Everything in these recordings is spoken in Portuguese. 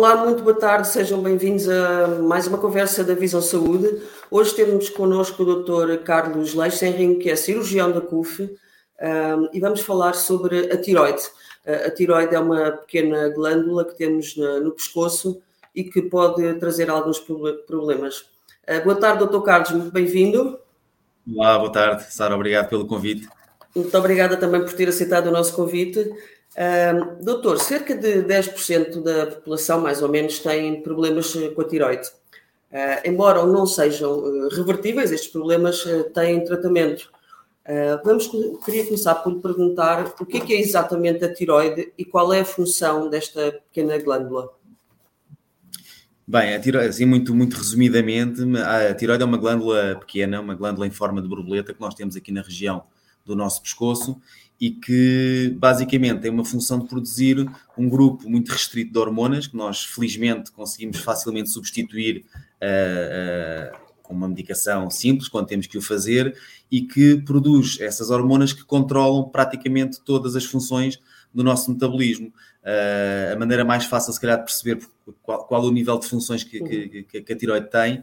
Olá, muito boa tarde, sejam bem-vindos a mais uma conversa da Visão Saúde. Hoje temos connosco o Dr. Carlos Leixenring, que é cirurgião da CUF, um, e vamos falar sobre a tiroide. A tiroide é uma pequena glândula que temos no pescoço e que pode trazer alguns problemas. Uh, boa tarde, Dr. Carlos, muito bem-vindo. Olá, boa tarde, Sara, obrigado pelo convite. Muito obrigada também por ter aceitado o nosso convite. Uh, doutor, cerca de 10% da população, mais ou menos, tem problemas eh, com a tiroide. Uh, embora não sejam uh, revertíveis, estes problemas têm tratamento. vamos, queria começar por lhe perguntar o que é, que é exatamente a tiroide e qual é a função desta pequena glândula. Bem, a tiroide, assim, muito, muito resumidamente, a tiroide é uma glândula pequena, uma glândula em forma de borboleta que nós temos aqui na região do nosso pescoço e que basicamente tem uma função de produzir um grupo muito restrito de hormonas que nós felizmente conseguimos facilmente substituir uh, uh, com uma medicação simples quando temos que o fazer e que produz essas hormonas que controlam praticamente todas as funções do nosso metabolismo. Uh, a maneira mais fácil, se calhar, de perceber qual, qual o nível de funções que, que, que, a tiroide tem,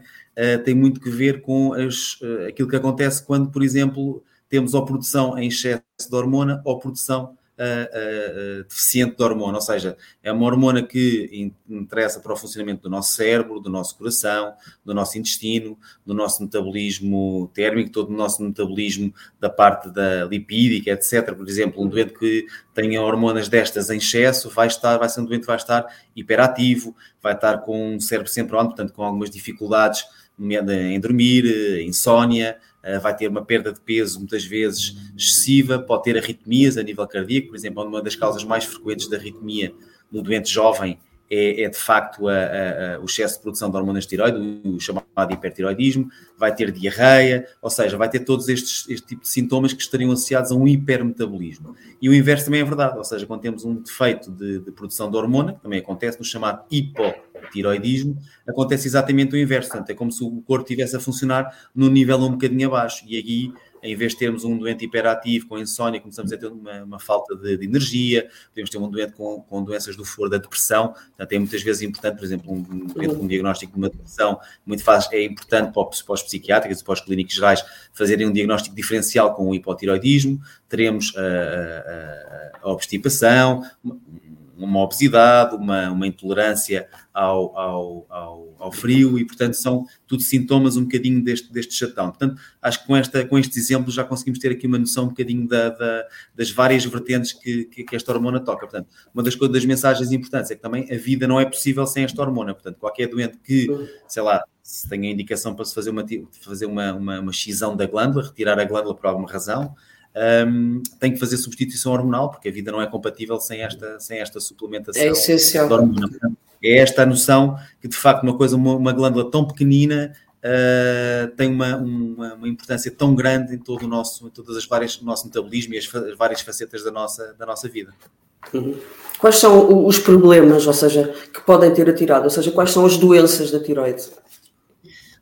tem muito que ver com as, aquilo que acontece quando, por exemplo, temos ou produção em excesso de hormona ou produção uh, uh, deficiente de hormona, ou seja, é uma hormona que interessa para o funcionamento do nosso cérebro, do nosso coração, do nosso intestino, do nosso metabolismo térmico, todo o nosso metabolismo da parte da lipídica, etc. Por exemplo, um doente que tenha hormonas destas em excesso vai estar, vai ser um doente que vai estar hiperativo, vai estar com o cérebro sempre on, portanto, com algumas dificuldades em dormir, insónia, eh, vai ter uma perda de peso muitas vezes excessiva, pode ter arritmias a nível cardíaco, por exemplo, uma das causas mais frequentes da arritmia no doente jovem é, é de facto a, a, a, o excesso de produção de hormonas de tiroide, o chamado hipertiroidismo, vai ter diarreia, ou seja, vai ter todos estes este tipo de sintomas que estariam associados a um hipermetabolismo. E o inverso também é verdade, ou seja, quando temos um defeito de, de produção de hormona, também acontece no chamado hipotiroidismo, acontece exatamente o inverso, portanto, é como se o corpo estivesse a funcionar num nível um bocadinho abaixo, e aí em vez de termos um doente hiperativo com insónia, começamos a ter uma, uma falta de, de, energia, podemos ter um doente com, com, doenças do foro da depressão, portanto é muitas vezes importante, por exemplo, um, doente com um diagnóstico de uma depressão, muito fácil, é importante para os, para os psiquiátricos e para os clínicos gerais fazerem um diagnóstico diferencial com o hipotiroidismo, teremos a, a, a obstipação, uma obesidade, uma, uma intolerância ao, ao, ao, ao, frio e, portanto, são tudo sintomas um bocadinho deste, deste chatão. Portanto, acho que com, esta, com estes exemplos já conseguimos ter aqui uma noção um bocadinho da, da, das várias vertentes que, que, que, esta hormona toca. Portanto, uma das, das mensagens importantes é que também a vida não é possível sem esta hormona. Portanto, qualquer doente que, sei lá, se tenha indicação para se fazer uma, fazer uma, uma, uma da glândula, retirar a glândula por alguma razão, um, tem que fazer substituição hormonal, porque a vida não é compatível sem esta, sem esta suplementação. É essencial. É esta a noção que, de facto, uma coisa, uma, uma glândula tão pequenina uh, tem uma, uma, uma, importância tão grande em todo o nosso, em todas as várias, nosso metabolismo e as, as várias facetas da nossa, da nossa vida. Uhum. Quais são os problemas, ou seja, que podem ter a tiroide? Ou seja, quais são as doenças da tiroide?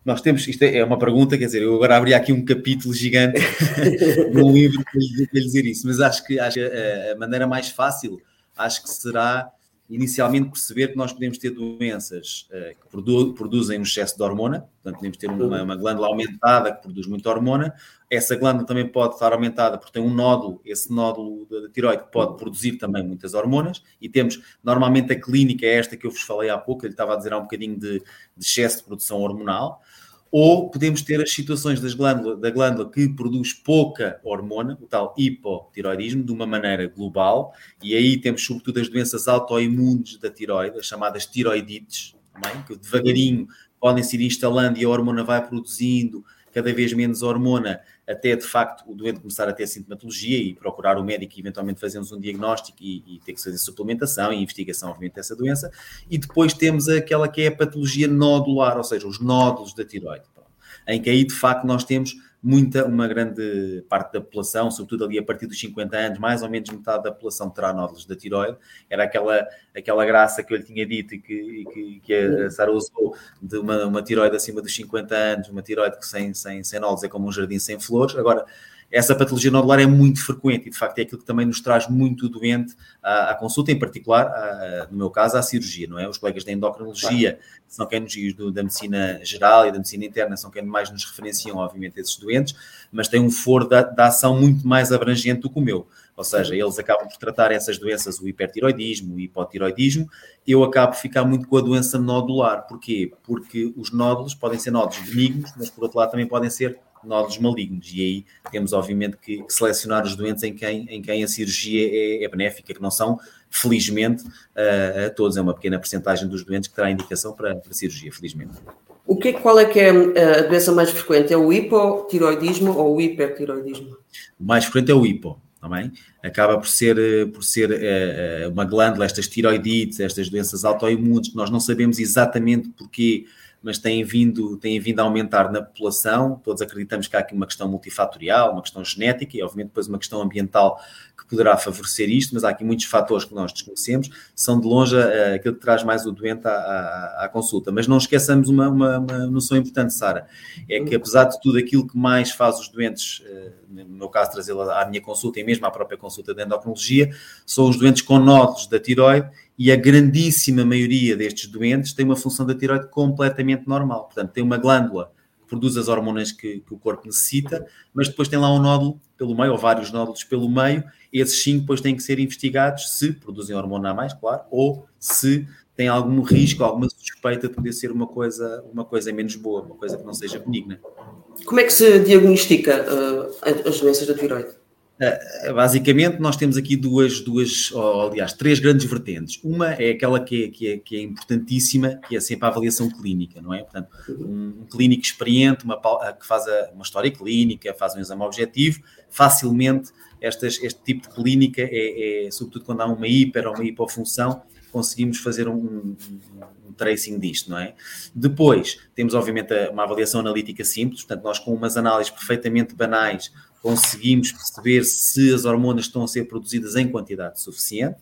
Nós temos, isto é, é uma pergunta, quer dizer, eu agora abri aqui um capítulo gigante num livro para lhe dizer isso, mas acho que, acho que a, a maneira mais fácil, acho que será inicialmente perceber que nós podemos ter doenças uh, que produ produzem um excesso de hormona, portanto podemos ter uma, uma, glândula aumentada que produz muita hormona, essa glândula também pode estar aumentada porque tem um nódulo, esse nódulo da tiroide pode produzir também muitas hormonas, e temos, normalmente a clínica é esta que eu vos falei há pouco, ele estava a dizer há um bocadinho de, de excesso de produção hormonal, ou podemos ter as situações das glândula, da glândula que produz pouca hormona, o tal hipotiroidismo, de uma maneira global, e aí temos sobretudo as doenças autoimunes da tiroide, as chamadas tiroidites, também, que devagarinho podem se ir instalando e a hormona vai produzindo cada vez menos hormona, até de facto o doente começar a ter sintomatologia e procurar o médico e eventualmente fazermos um diagnóstico e, e ter que fazer suplementação e investigação, obviamente, dessa doença. E depois temos aquela que é a patologia nodular, ou seja, os nódulos da tiroide, em que aí de facto nós temos muita, uma grande parte da população, sobretudo ali a partir dos 50 anos, mais ou menos metade da população terá nódulos da tiroide. Era aquela, aquela graça que eu lhe tinha dito e que, que, que a Sara usou de uma, uma tiroide acima dos 50 anos, uma tiroide que sem, sem, sem nódulos é como um jardim sem flores. Agora, essa patologia nodular é muito frequente e, de facto, é aquilo que também nos traz muito doente à, à consulta, em particular, à, no meu caso, à cirurgia, não é? Os colegas da endocrinologia claro. são quem nos, do, da medicina geral e da medicina interna são quem mais nos referenciam, obviamente, esses doentes, mas têm um foro da, da ação muito mais abrangente do que o meu. Ou seja, eles acabam por tratar essas doenças, o hipertiroidismo, o hipotiroidismo, eu acabo por ficar muito com a doença nodular. Porquê? Porque os nódulos podem ser nódulos benignos, mas por outro lado também podem ser nódulos malignos. E aí temos, obviamente, que, selecionar os doentes em quem, em quem a cirurgia é, é benéfica, que não são, felizmente, uh, a todos. É uma pequena porcentagem dos doentes que terá indicação para, para cirurgia, felizmente. O que, qual é que é a doença mais frequente? É o hipotiroidismo ou o hipertiroidismo? O mais frequente é o hipo também, acaba por ser, eh, por ser uh, uma glândula, estas tiroidites, estas doenças autoimunes, que nós não sabemos exatamente porquê, mas têm vindo, têm vindo a aumentar na população. Todos acreditamos que há aqui uma questão multifatorial, uma questão genética e, obviamente, depois uma questão ambiental que poderá favorecer isto, mas há aqui muitos fatores que nós desconhecemos, são de longe uh, aquilo que traz mais o doente à, à, à consulta. Mas não esqueçamos uma, uma, uma, noção importante, Sara, é que apesar de tudo aquilo que mais faz os doentes, uh, no meu caso trazê-la à minha consulta e mesmo à própria consulta de endocrinologia, são os doentes com nódulos da tiroide e a grandíssima maioria destes doentes tem uma função da tiroide completamente normal. Portanto, tem uma glândula que produz as hormonas que, que, o corpo necessita, mas depois tem lá um nódulo pelo meio, ou vários nódulos pelo meio, esses sim depois têm que ser investigados se produzem hormona a mais, claro, ou se tem algum risco, alguma suspeita de poder ser uma coisa, uma coisa menos boa, uma coisa que não seja benigna. Como é que se diagnostica uh, as doenças da tiroide? Uh, basicamente, nós temos aqui duas, duas ou, aliás, três grandes vertentes. Uma é aquela que é, que, é, que é importantíssima, que é sempre a avaliação clínica, não é? Portanto, um, clínico experiente, uma, que faz a, uma história clínica, faz um exame objetivo, facilmente estas, este tipo de clínica é, é, sobretudo quando há uma hiper ou uma hipofunção, conseguimos fazer um, um, um, tracing disto, não é? Depois, temos obviamente uma avaliação analítica simples, portanto, nós com umas análises perfeitamente banais conseguimos perceber se as hormonas estão a ser produzidas em quantidade suficiente.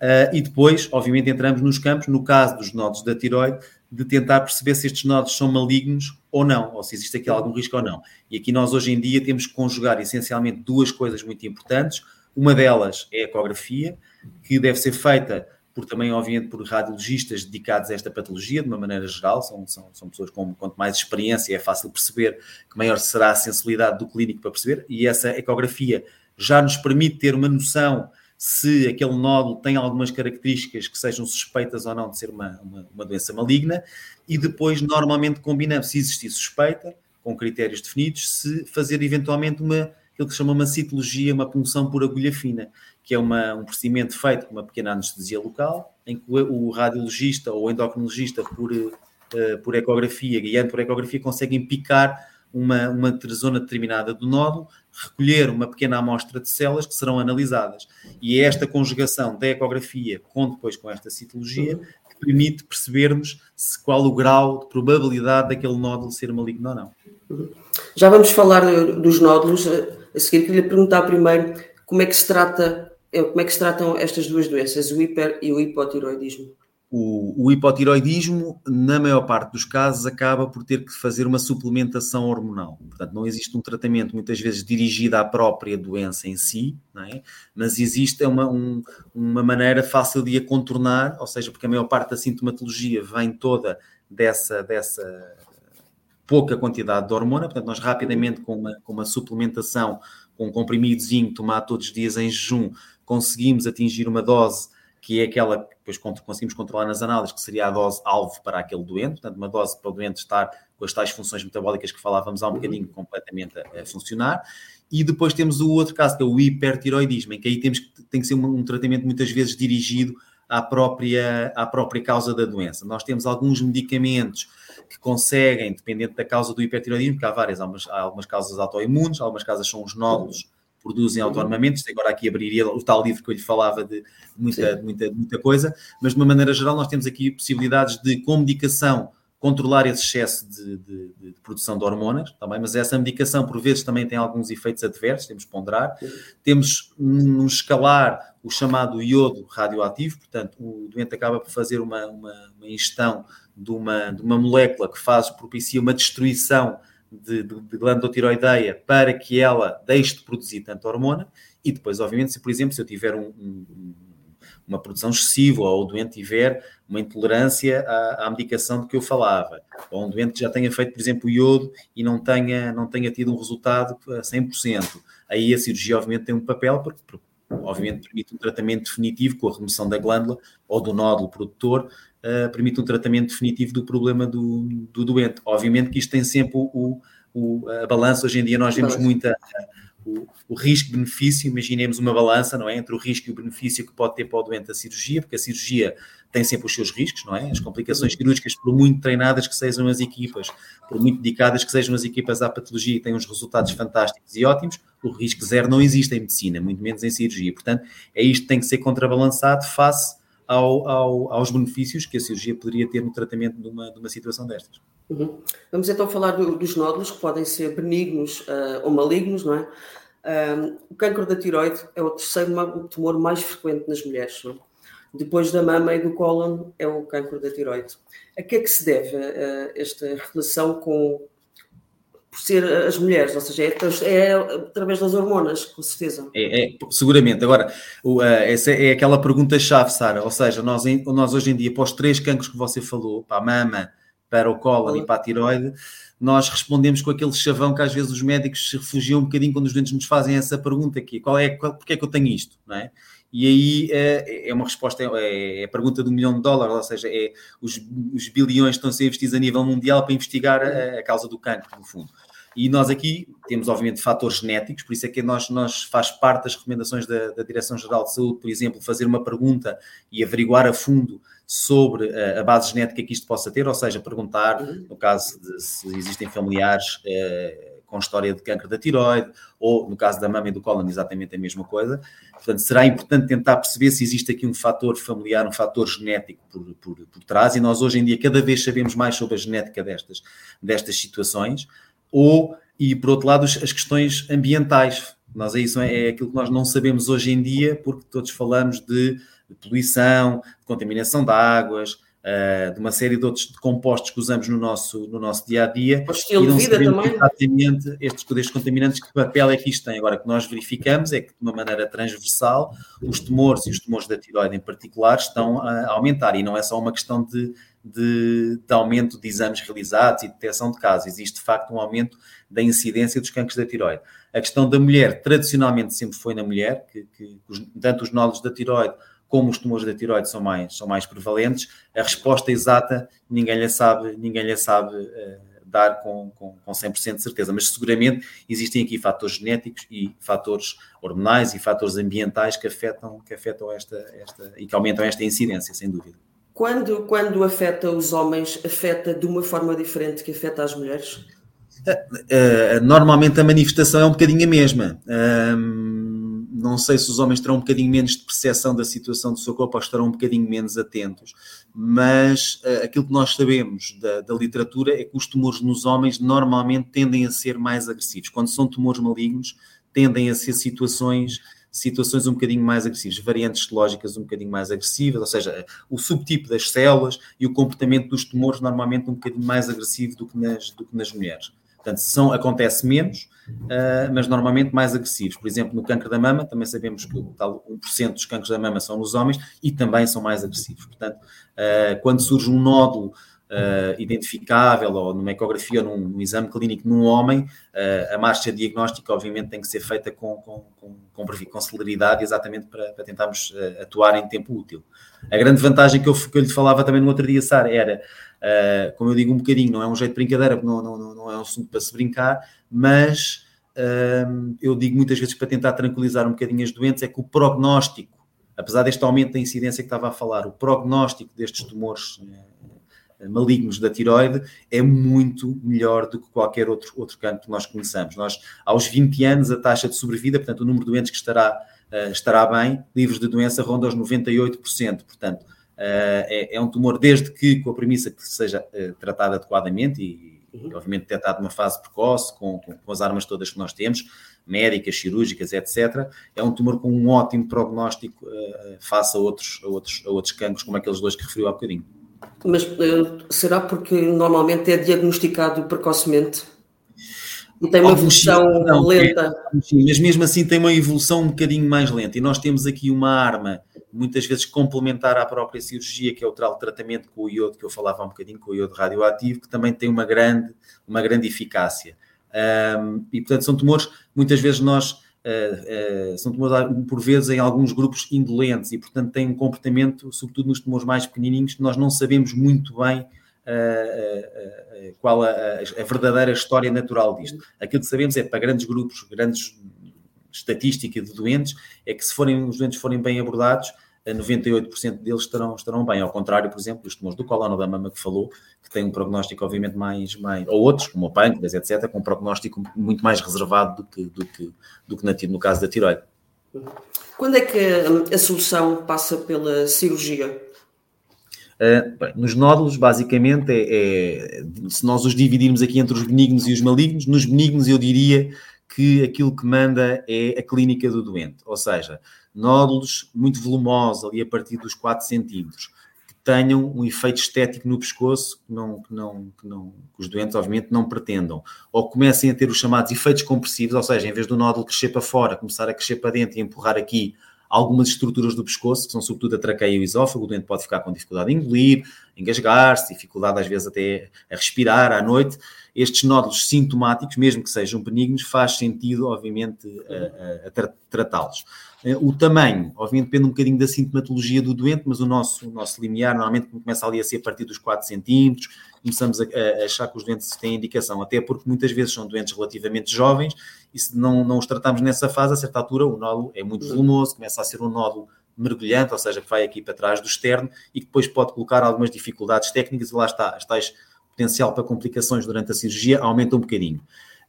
Uh, e depois, obviamente, entramos nos campos, no caso dos nodos da tiroide, de tentar perceber se estes nodos são malignos ou não, ou se existe aqui algum risco ou não. E aqui nós hoje em dia temos que conjugar essencialmente duas coisas muito importantes. Uma delas é a ecografia, que deve ser feita por também, obviamente, por radiologistas dedicados a esta patologia, de uma maneira geral, são, são, são pessoas com quanto mais experiência é fácil perceber que maior será a sensibilidade do clínico para perceber, e essa ecografia já nos permite ter uma noção se aquele nódulo tem algumas características que sejam suspeitas ou não de ser uma, uma, uma doença maligna, e depois normalmente combinamos, se existir suspeita, com critérios definidos, se fazer eventualmente uma, aquilo que se chama uma citologia, uma punção por agulha fina, que é uma, um procedimento feito com uma pequena anestesia local, em que o, radiologista ou o endocrinologista, por, uh, por ecografia, guiando por ecografia, conseguem picar uma, uma zona determinada do nódulo, recolher uma pequena amostra de células que serão analisadas. E é esta conjugação da ecografia com depois com esta citologia que permite percebermos se, qual o grau de probabilidade daquele nódulo ser maligno ou não. Já vamos falar dos nódulos. A seguir, queria perguntar primeiro como é que se trata, como é que se tratam estas duas doenças, o hiper e o hipotiroidismo o, o, hipotiroidismo, na maior parte dos casos, acaba por ter que fazer uma suplementação hormonal. Portanto, não existe um tratamento muitas vezes dirigido à própria doença em si, é? mas existe uma, um, uma maneira fácil de a contornar, ou seja, porque a maior parte da sintomatologia vem toda dessa, dessa pouca quantidade de hormona, portanto, nós rapidamente, com uma, com uma suplementação, com um comprimidozinho tomado todos os dias em jejum, conseguimos atingir uma dose que é aquela que depois conseguimos controlar nas análises, que seria a dose alvo para aquele doente, portanto, uma dose para o doente estar com as tais funções metabólicas que falávamos há um bocadinho completamente a, a funcionar. E depois temos o outro caso, que é o hipertiroidismo, em que aí temos tem que ser um, um tratamento muitas vezes dirigido à própria, à própria causa da doença. Nós temos alguns medicamentos que conseguem, dependendo da causa do hipertiroidismo, que há várias, há, umas, há algumas causas autoimunes, algumas causas são os nódulos produzem autonomamente. Agora aqui abriria o tal livro que eu lhe falava de muita, muita, muita coisa, mas de uma maneira geral nós temos aqui possibilidades de, com medicação, controlar esse excesso de, de, de, produção de hormonas, também, mas essa medicação por vezes também tem alguns efeitos adversos, temos que ponderar. Temos um escalar o chamado iodo radioativo, portanto, o doente acaba por fazer uma, uma, uma ingestão de uma, de uma molécula que faz, propicia uma destruição de, de, de glândula para que ela deixe de produzir tanta hormona e depois, obviamente, se por exemplo, se eu tiver um, um, uma produção excessiva ou o doente tiver uma intolerância à, à, medicação de que eu falava, ou um doente que já tenha feito, por exemplo, iodo e não tenha, não tenha tido um resultado a 100%, aí a cirurgia obviamente tem um papel, porque, porque obviamente permite um tratamento definitivo com a remoção da glândula ou do nódulo produtor, uh, permite um tratamento definitivo do problema do, do doente. Obviamente que isto tem sempre o, o a balança, hoje em dia nós vemos muita o, o risco-benefício, imaginemos uma balança, não é? Entre o risco e o benefício que pode ter para o doente a cirurgia, porque a cirurgia tem sempre os seus riscos, não é? As complicações cirúrgicas, por muito treinadas que sejam as equipas, por muito dedicadas que sejam as equipas à patologia e têm uns resultados fantásticos e ótimos, o risco zero não existe em medicina, muito menos em cirurgia. Portanto, é isto que tem que ser contrabalançado face ao, ao, aos benefícios que a cirurgia poderia ter no tratamento de uma, de uma situação destas. Uhum. Vamos então falar do, dos nódulos que podem ser benignos uh, ou malignos, não é? Um, o câncer da tiroide é o terceiro tumor mais frequente nas mulheres. Não? Depois da mama e do cólon é o câncer da tiroide. A que é que se deve uh, esta relação com por ser as mulheres, ou seja, é, é através das hormonas, com certeza. É, é seguramente. Agora, o, essa é aquela pergunta-chave, Sara. Ou seja, nós, nós hoje em dia, para os três cancros que você falou, para a mama, para o cólon e para a tiroide, nós respondemos com aquele chavão que às vezes os médicos se refugiam um bocadinho quando os doentes nos fazem essa pergunta aqui, qual é, qual, porque é que eu tenho isto, não é? E aí é, é uma resposta, é, é, a pergunta do milhão de dólares, ou seja, é os, os bilhões estão a ser investidos a nível mundial para investigar a, a causa do cancro, no fundo. E nós aqui temos, obviamente, fatores genéticos, por isso é que nós, nós faz parte das recomendações da, da Direção-Geral de Saúde, por exemplo, fazer uma pergunta e averiguar a fundo sobre a, a base genética que isto possa ter, ou seja, perguntar, no caso de se existem familiares eh, com história de câncer da tiroide, ou no caso da mama e do cólon, exatamente a mesma coisa. Portanto, será importante tentar perceber se existe aqui um fator familiar, um fator genético por, por, por trás, e nós hoje em dia cada vez sabemos mais sobre a genética destas, destas situações ou, e por outro lado, as questões ambientais. Nós é isso, é aquilo que nós não sabemos hoje em dia, porque todos falamos de, de poluição, de contaminação de águas, uh, de uma série de outros compostos que usamos no nosso, no nosso dia a dia. O estilo de vida também. Exatamente estes, estes contaminantes, que papel é que isto tem. Agora, o que nós verificamos é que, de uma maneira transversal, os tumores e os tumores da tiroide em particular estão a aumentar, e não é só uma questão de de, de, aumento de exames realizados e detecção de casos. Existe, de facto, um aumento da incidência dos cancros da tiroide. A questão da mulher, tradicionalmente, sempre foi na mulher, que, que tanto os nódulos da tiroide como os tumores da tiroide são mais, são mais prevalentes. A resposta exata ninguém lhe sabe, ninguém lhe sabe uh, dar com, com, com 100% de certeza, mas seguramente existem aqui fatores genéticos e fatores hormonais e fatores ambientais que afetam, que afetam esta, esta e que aumentam esta incidência, sem dúvida. Quando, quando afeta os homens, afeta de uma forma diferente que afeta as mulheres? Uh, normalmente a manifestação é um bocadinho a mesma. Não sei se os homens terão um bocadinho menos de percepção da situação do seu corpo ou estarão um bocadinho menos atentos, mas uh, aquilo que nós sabemos da, da, literatura é que os tumores nos homens normalmente tendem a ser mais agressivos. Quando são tumores malignos, tendem a ser situações situações um bocadinho mais agressivas, variantes lógicas um bocadinho mais agressivas, ou seja, o subtipo das células e o comportamento dos tumores normalmente um bocadinho mais agressivo do que nas, do que nas mulheres. Portanto, são, acontece menos, uh, mas normalmente mais agressivos. Por exemplo, no câncer da mama, também sabemos que tal 1% dos cânceres da mama são nos homens e também são mais agressivos. Portanto, uh, quando surge um nódulo uh, identificável ou numa ecografia ou num, num exame clínico num homem, uh, a marcha diagnóstica obviamente tem que ser feita com, com, com, com, com celeridade exatamente para, para tentarmos uh, atuar em tempo útil. A grande vantagem que eu, que eu lhe falava também no outro dia, Sara, era, como eu digo um bocadinho, não é um jeito de brincadeira, não, não, não é um assunto para se brincar, mas eu digo muitas vezes para tentar tranquilizar um bocadinho as doentes, é que o prognóstico, apesar deste aumento da incidência que estava a falar, o prognóstico destes tumores malignos da tiroide é muito melhor do que qualquer outro, outro campo que nós conheçamos. Nós, aos 20 anos, a taxa de sobrevida, portanto, o número de doentes que estará, uh, estará bem, livres de doença, ronda os 98%. Portanto, uh, é, é, um tumor desde que, com a premissa que seja uh, tratado adequadamente e, uhum. obviamente, detectado numa fase precoce, com, com, com, as armas todas que nós temos, médicas, cirúrgicas, etc., é um tumor com um ótimo prognóstico face a outros, a, outros, a outros cancros, como aqueles dois que referiu há bocadinho. Mas será porque normalmente é diagnosticado precocemente? E tem uma evolução não, lenta. Sim, mas mesmo assim tem uma evolução um bocadinho mais lenta. E nós temos aqui uma arma, muitas vezes complementar à própria cirurgia, que é o tratamento com o iodo, que eu falava um bocadinho, com o iodo radioativo, que também tem uma grande, uma grande eficácia. Um, e portanto são tumores, muitas vezes nós uh, uh, são tumores por vezes em alguns grupos indolentes e portanto têm um comportamento, sobretudo nos tumores mais pequenininhos, que nós não sabemos muito bem uh, qual a, a, verdadeira história natural disto. Aquilo que sabemos é para grandes grupos, grandes estatística de doentes, é que se forem, os doentes forem bem abordados, 98% deles estarão, estarão bem. Ao contrário, por exemplo, dos tumores do colo ou da mama que falou, que tem um prognóstico, obviamente, mais. mais ou outros, como o pâncreas, etc., com um prognóstico muito mais reservado do que, do que, do que na, no caso da tiroide. Quando é que a solução passa pela cirurgia? Uh, bem, nos nódulos, basicamente, é, é, se nós os dividirmos aqui entre os benignos e os malignos, nos benignos eu diria que aquilo que manda é a clínica do doente, ou seja, nódulos muito volumosos, ali a partir dos 4 centímetros, que tenham um efeito estético no pescoço que, não, que, não, que, não, que os doentes, obviamente, não pretendam. Ou comecem a ter os chamados efeitos compressivos, ou seja, em vez do nódulo crescer para fora, começar a crescer para dentro e empurrar aqui algumas estruturas do pescoço, que são sobretudo a traqueia e o esófago, o doente pode ficar com dificuldade em engolir, engasgar-se, dificuldade às vezes até a respirar à noite. Estes nódulos sintomáticos, mesmo que sejam benignos, faz sentido, obviamente, a, a, a tratá-los. Eh, o tamanho, obviamente, depende um bocadinho da sintomatologia do doente, mas o nosso, o nosso limiar normalmente começa ali a ser a partir dos 4 centímetros, começamos a, a, achar que os doentes têm indicação, até porque muitas vezes são doentes relativamente jovens e se não, não os tratamos nessa fase, a certa altura o nódulo é muito volumoso, começa a ser um nódulo mergulhante, ou seja, que vai aqui para trás do externo e que depois pode colocar algumas dificuldades técnicas e lá está, as tais potencial para complicações durante a cirurgia aumenta um bocadinho.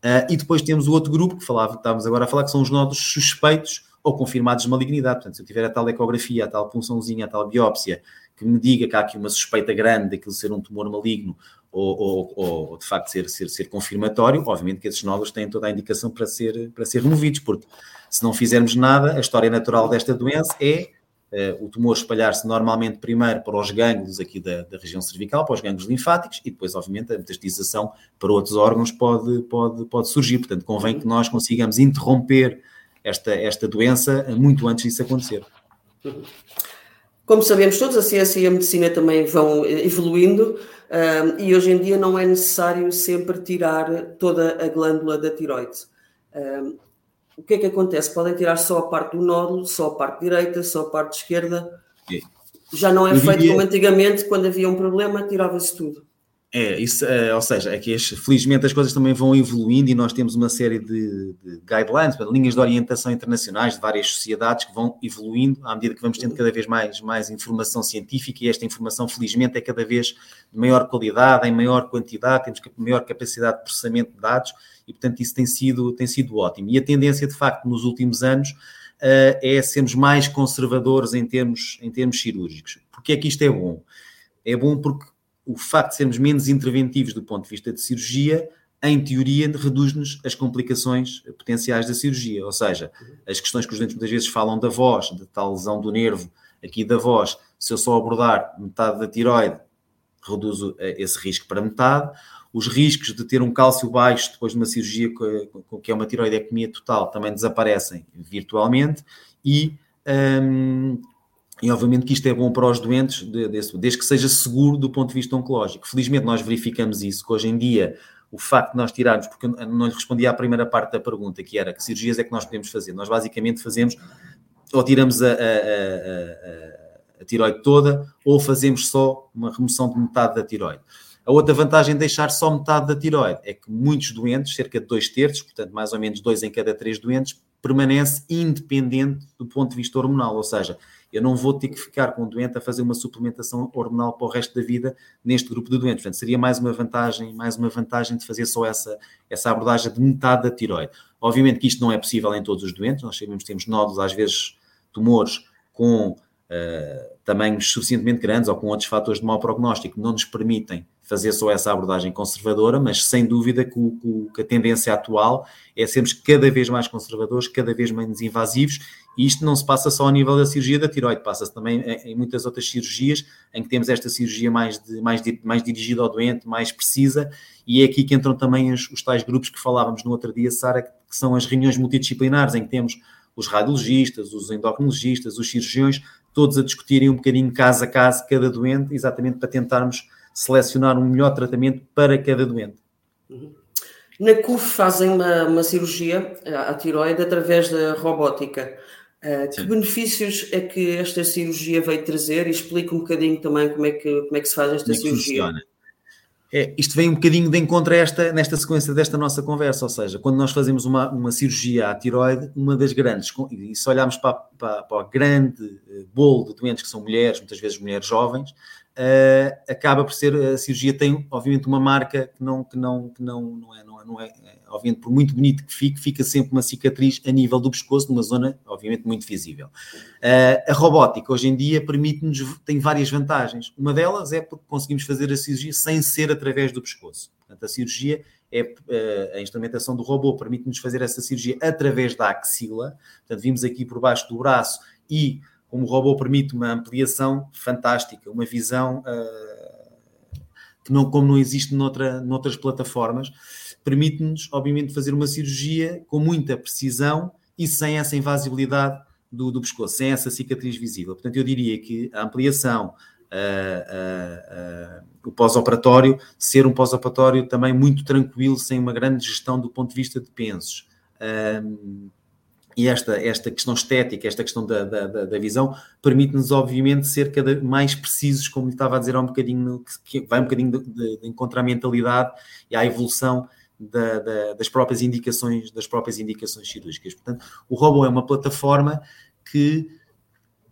Uh, e depois temos o outro grupo que falava, estávamos agora a falar, que são os nódulos suspeitos ou confirmados de malignidade. Portanto, se eu tiver a tal ecografia, a tal punçãozinha, a tal biópsia, que me diga que há aqui uma suspeita grande daquilo ser um tumor maligno ou, ou, ou, de facto ser, ser, ser confirmatório, obviamente que esses nódulos têm toda a indicação para ser, para ser removidos, porque se não fizermos nada, a história natural desta doença é o tumor espalhar-se normalmente primeiro para os gânglios aqui da, da, região cervical, para os gânglios linfáticos, e depois, obviamente, a metastatização para outros órgãos pode, pode, pode surgir. Portanto, convém que nós consigamos interromper esta, esta doença muito antes disso acontecer. Como sabemos todos, a ciência e a medicina também vão evoluindo e hoje em dia não é necessário sempre tirar toda a glândula da tiroide. O que é que acontece? Podem tirar só a parte do nódulo, só a parte direita, só a parte esquerda. Já não é feito diria... como antigamente, quando havia um problema, tirava-se tudo. É, isso, é, ou seja, é que felizmente as coisas também vão evoluindo e nós temos uma série de, de guidelines, linhas de orientação internacionais de várias sociedades que vão evoluindo à medida que vamos tendo cada vez mais, mais informação científica e esta informação, felizmente, é cada vez de maior qualidade, em maior quantidade, temos maior capacidade de processamento de dados e, portanto, isso tem sido, tem sido ótimo. E a tendência, de facto, nos últimos anos uh, é sermos mais conservadores em termos, em termos cirúrgicos. Porque é que isto é bom? É bom porque o facto de sermos menos interventivos do ponto de vista de cirurgia, em teoria, reduz-nos as complicações potenciais da cirurgia. Ou seja, as questões que os dentes muitas vezes falam da voz, de tal lesão do nervo aqui da voz, se eu só abordar metade da tiroide, reduzo eh, esse risco para metade. Os riscos de ter um cálcio baixo depois de uma cirurgia que é uma tiroidectomia total também desaparecem virtualmente e hum, e obviamente que isto é bom para os doentes, desde que seja seguro do ponto de vista oncológico. Felizmente nós verificamos isso, que hoje em dia o facto de nós tirarmos, porque eu não lhe respondi à primeira parte da pergunta, que era que cirurgias é que nós podemos fazer. Nós basicamente fazemos, ou tiramos a, a, a, a tiroide toda, ou fazemos só uma remoção de metade da tiroide. A outra vantagem de deixar só metade da tiroide é que muitos doentes, cerca de dois terços, portanto mais ou menos dois em cada três doentes, permanece independente do ponto de vista hormonal, ou seja, eu não vou ter que ficar com o doente a fazer uma suplementação hormonal para o resto da vida neste grupo de doentes. Portanto, seria mais uma vantagem, mais uma vantagem de fazer só essa, essa abordagem de metade da tiroide. Obviamente que isto não é possível em todos os doentes, nós sabemos que temos nódulos, às vezes tumores com uh, tamanhos suficientemente grandes ou com outros fatores de mau prognóstico que não nos permitem fazer só essa abordagem conservadora, mas sem dúvida que, o, que a tendência atual é sermos cada vez mais conservadores, cada vez menos invasivos, e isto não se passa só ao nível da cirurgia da tiroide, passa-se também em, muitas outras cirurgias em que temos esta cirurgia mais, de, mais, mais dirigida ao doente, mais precisa, e é aqui que entram também os, os tais grupos que falávamos no outro dia, Sara, que são as reuniões multidisciplinares, em que temos os radiologistas, os endocrinologistas, os cirurgiões, todos a discutirem um bocadinho caso a caso cada doente, exatamente para tentarmos selecionar um melhor tratamento para cada doente. Uhum. Na CUF fazem uma, uma cirurgia à tiroide através da robótica. Uh, que benefícios é que esta cirurgia veio trazer? E explica um bocadinho também como é que, como é que se faz esta como é cirurgia. Funciona? É, isto vem um bocadinho de encontro a esta, nesta sequência desta nossa conversa, ou seja, quando nós fazemos uma, uma cirurgia à tiroide, uma das grandes, e se olharmos para, para, para o grande eh, bolo de doentes que são mulheres, muitas vezes mulheres jovens, uh, acaba por ser, a cirurgia tem obviamente uma marca que não, que não, que não, não, é, não, é, não é, é obviamente por muito bonito que fique, fica sempre uma cicatriz a nível do pescoço, numa zona obviamente muito visível. Uh, a robótica hoje em dia permite-nos, tem várias vantagens. Uma delas é porque conseguimos fazer a cirurgia sem ser através do pescoço. Portanto, a cirurgia é eh, a instrumentação do robô permite-nos fazer essa cirurgia através da axila. Portanto, vimos aqui por baixo do braço e como o robô permite uma ampliação fantástica, uma visão uh, que não, como não existe noutra, noutras plataformas, permite-nos, obviamente, fazer uma cirurgia com muita precisão e sem essa invasibilidade do, do pescoço, sem essa cicatriz visível. Portanto, eu diria que a ampliação, uh, uh, o pós-operatório, ser um pós-operatório também muito tranquilo, sem uma grande gestão do ponto de vista de pensos e esta, esta questão estética, esta questão da, da, da visão, permite-nos, obviamente, ser cada mais precisos, como lhe estava a dizer há um bocadinho, que vai um bocadinho de, de, de encontrar a mentalidade e à evolução da, da, das próprias indicações, das próprias indicações cirúrgicas. Portanto, o robô é uma plataforma que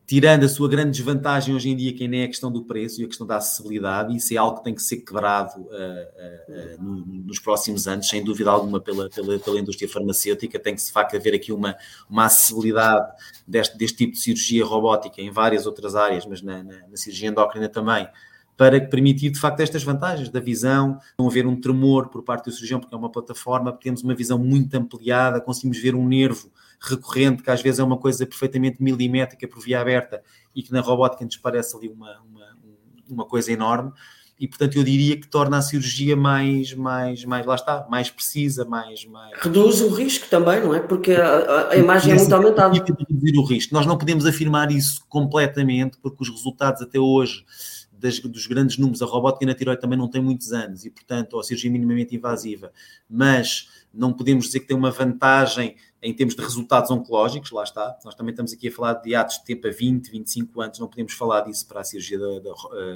tirando a sua grande desvantagem hoje em dia, que nem é a questão do preço e a questão da acessibilidade, isso é algo que tem que ser quebrado uh, uh, uh, nos próximos anos, sem dúvida alguma, pela, pela, pela indústria farmacêutica. Tem que, de facto, haver aqui uma, uma acessibilidade deste, deste tipo de cirurgia robótica em várias outras áreas, mas na, na, na cirurgia endócrina também, para permitir, de facto, estas vantagens da visão, não haver um tremor por parte do cirurgião, porque é uma plataforma, temos uma visão muito ampliada, conseguimos ver um nervo recorrente, que às vezes é uma coisa perfeitamente milimétrica por via aberta e que na robótica nos parece ali uma, uma, uma coisa enorme. E, portanto, eu diria que torna a cirurgia mais, mais, mais lá está, mais precisa, mais, mais... Reduz o risco também, não é? Porque a, a imagem é muito aumentada. Reduzir o risco. Nós não podemos afirmar isso completamente, porque os resultados até hoje das, dos grandes números, a robótica na tiroide também não tem muitos anos e, portanto, a cirurgia minimamente invasiva, mas não podemos dizer que tem uma vantagem em termos de resultados oncológicos, lá está. Nós também estamos aqui a falar de atos de tempo a 20, 25 anos, não podemos falar disso para a cirurgia da, da,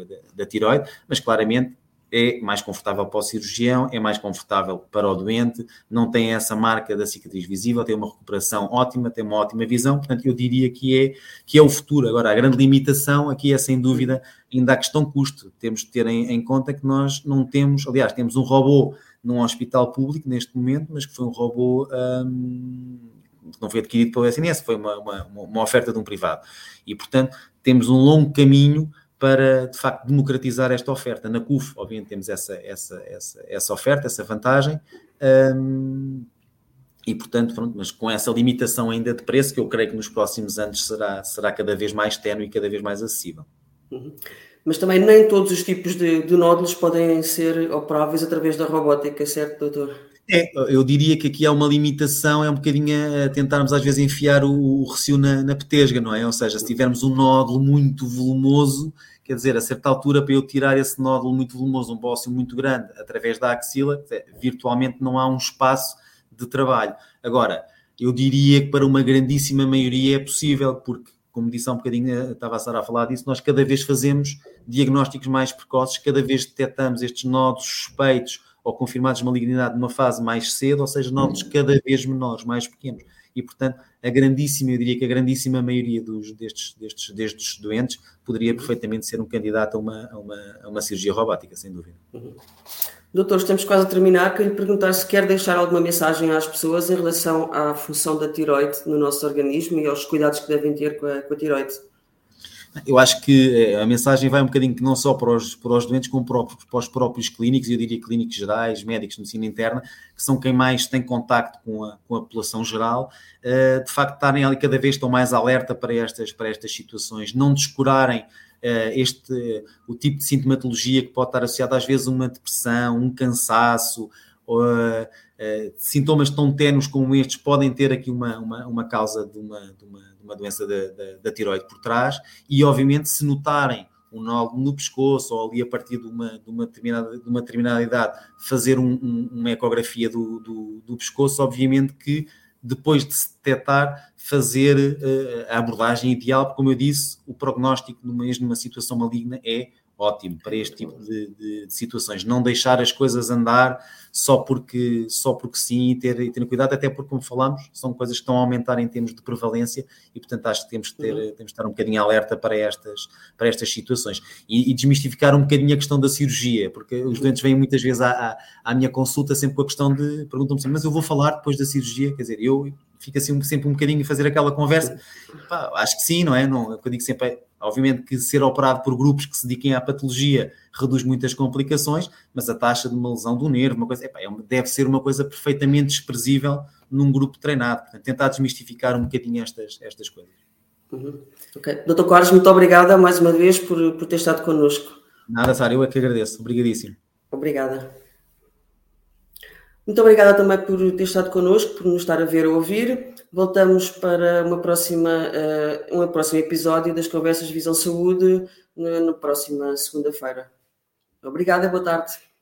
da, da tiroide, mas claramente é mais confortável para o cirurgião, é mais confortável para o doente, não tem essa marca da cicatriz visível, tem uma recuperação ótima, tem uma ótima visão, portanto eu diria que é, que é o futuro. Agora, a grande limitação aqui é sem dúvida ainda a questão custo. Temos de ter em, em conta que nós não temos, aliás, temos um robô num hospital público neste momento, mas que foi um robô hum, que não foi adquirido pelo SNS, foi uma, uma, uma, oferta de um privado. E, portanto, temos um longo caminho para, de facto, democratizar esta oferta. Na CUF, obviamente, temos essa, essa, essa, essa oferta, essa vantagem. Hum, e, portanto, pronto, mas com essa limitação ainda de preço, que eu creio que nos próximos anos será, será cada vez mais tenue e cada vez mais acessível. Uhum mas também nem todos os tipos de, de nódulos podem ser operáveis através da robótica, certo, doutor? É, eu diria que aqui há uma limitação, é um bocadinho a tentarmos às vezes enfiar o, o recio na, na petesga, não é? Ou seja, se tivermos um nódulo muito volumoso, quer dizer, a certa altura para eu tirar esse nódulo muito volumoso, um bócio muito grande, através da axila, virtualmente não há um espaço de trabalho. Agora, eu diria que para uma grandíssima maioria é possível, porque como disse há um bocadinho, eh, estava a Sara a falar disso, nós cada vez fazemos diagnósticos mais precoces, cada vez detectamos estes nodos suspeitos ou confirmados de malignidade numa fase mais cedo, ou seja, nodos cada vez menores, mais pequenos. E, portanto, a grandíssima, eu diria que a grandíssima maioria dos, destes, destes, destes doentes poderia perfeitamente ser um candidato a uma, a uma, a uma cirurgia robótica, sem dúvida. Uhum. Doutor, estamos quase a terminar. Queria lhe perguntar se quer deixar alguma mensagem às pessoas em relação à função da tiroide no nosso organismo e aos cuidados que devem ter com a, com a tiroide. Eu acho que eh, a mensagem vai um bocadinho que não só para os, para os doentes, como para, os próprios clínicos, eu diria clínicos gerais, médicos de medicina interna, que são quem mais tem contacto com a, com a população geral, uh, de facto estarem ali cada vez estão mais alerta para estas, para estas situações, não descurarem uh, este, o tipo de sintomatologia que pode estar associado às vezes a uma depressão, um cansaço, sintomas tão tenos como estes podem ter aqui uma, uma, uma causa de uma, de uma uma doença da, da, da tiroide por trás, e obviamente se notarem um nó no pescoço ou ali a partir de uma, de uma, determinada, de uma determinada idade fazer um, um, uma ecografia do, do, do, pescoço, obviamente que depois de se detectar, fazer uh, a abordagem ideal, porque como eu disse, o prognóstico mesmo numa situação maligna é ótimo para este tipo de, de, de, situações. Não deixar as coisas andar só porque, só porque sim e ter, e ter cuidado, até porque, como falamos, são coisas que estão a aumentar em termos de prevalência e, portanto, acho que temos que, ter, uhum. temos que estar um bocadinho alerta para estas, para estas situações. E, e desmistificar um bocadinho a questão da cirurgia, porque os doentes vêm muitas vezes à, à, à minha consulta sempre com a questão de, perguntam-me sempre, mas eu vou falar depois da cirurgia, quer dizer, eu fico assim sempre um bocadinho a fazer aquela conversa, Pá, acho que sim, não é? Não, eu digo sempre, é, Obviamente que ser operado por grupos que se dediquem à patologia reduz muitas complicações, mas a taxa de uma lesão do nervo, uma coisa, é deve ser uma coisa perfeitamente desprezível num grupo treinado. Portanto, tentar desmistificar um bocadinho estas, estas coisas. Uhum. Ok. Doutor Carlos, muito obrigada mais uma vez por, por ter estado connosco. Nada, Sara, eu é que agradeço. Obrigadíssimo. Obrigada. Muito obrigada também por ter estado connosco, por nos estar a ver ou ouvir. Voltamos para uma próxima, uh, um próximo episódio das Conversas Visão Saúde na, na próxima segunda-feira. Obrigada boa tarde.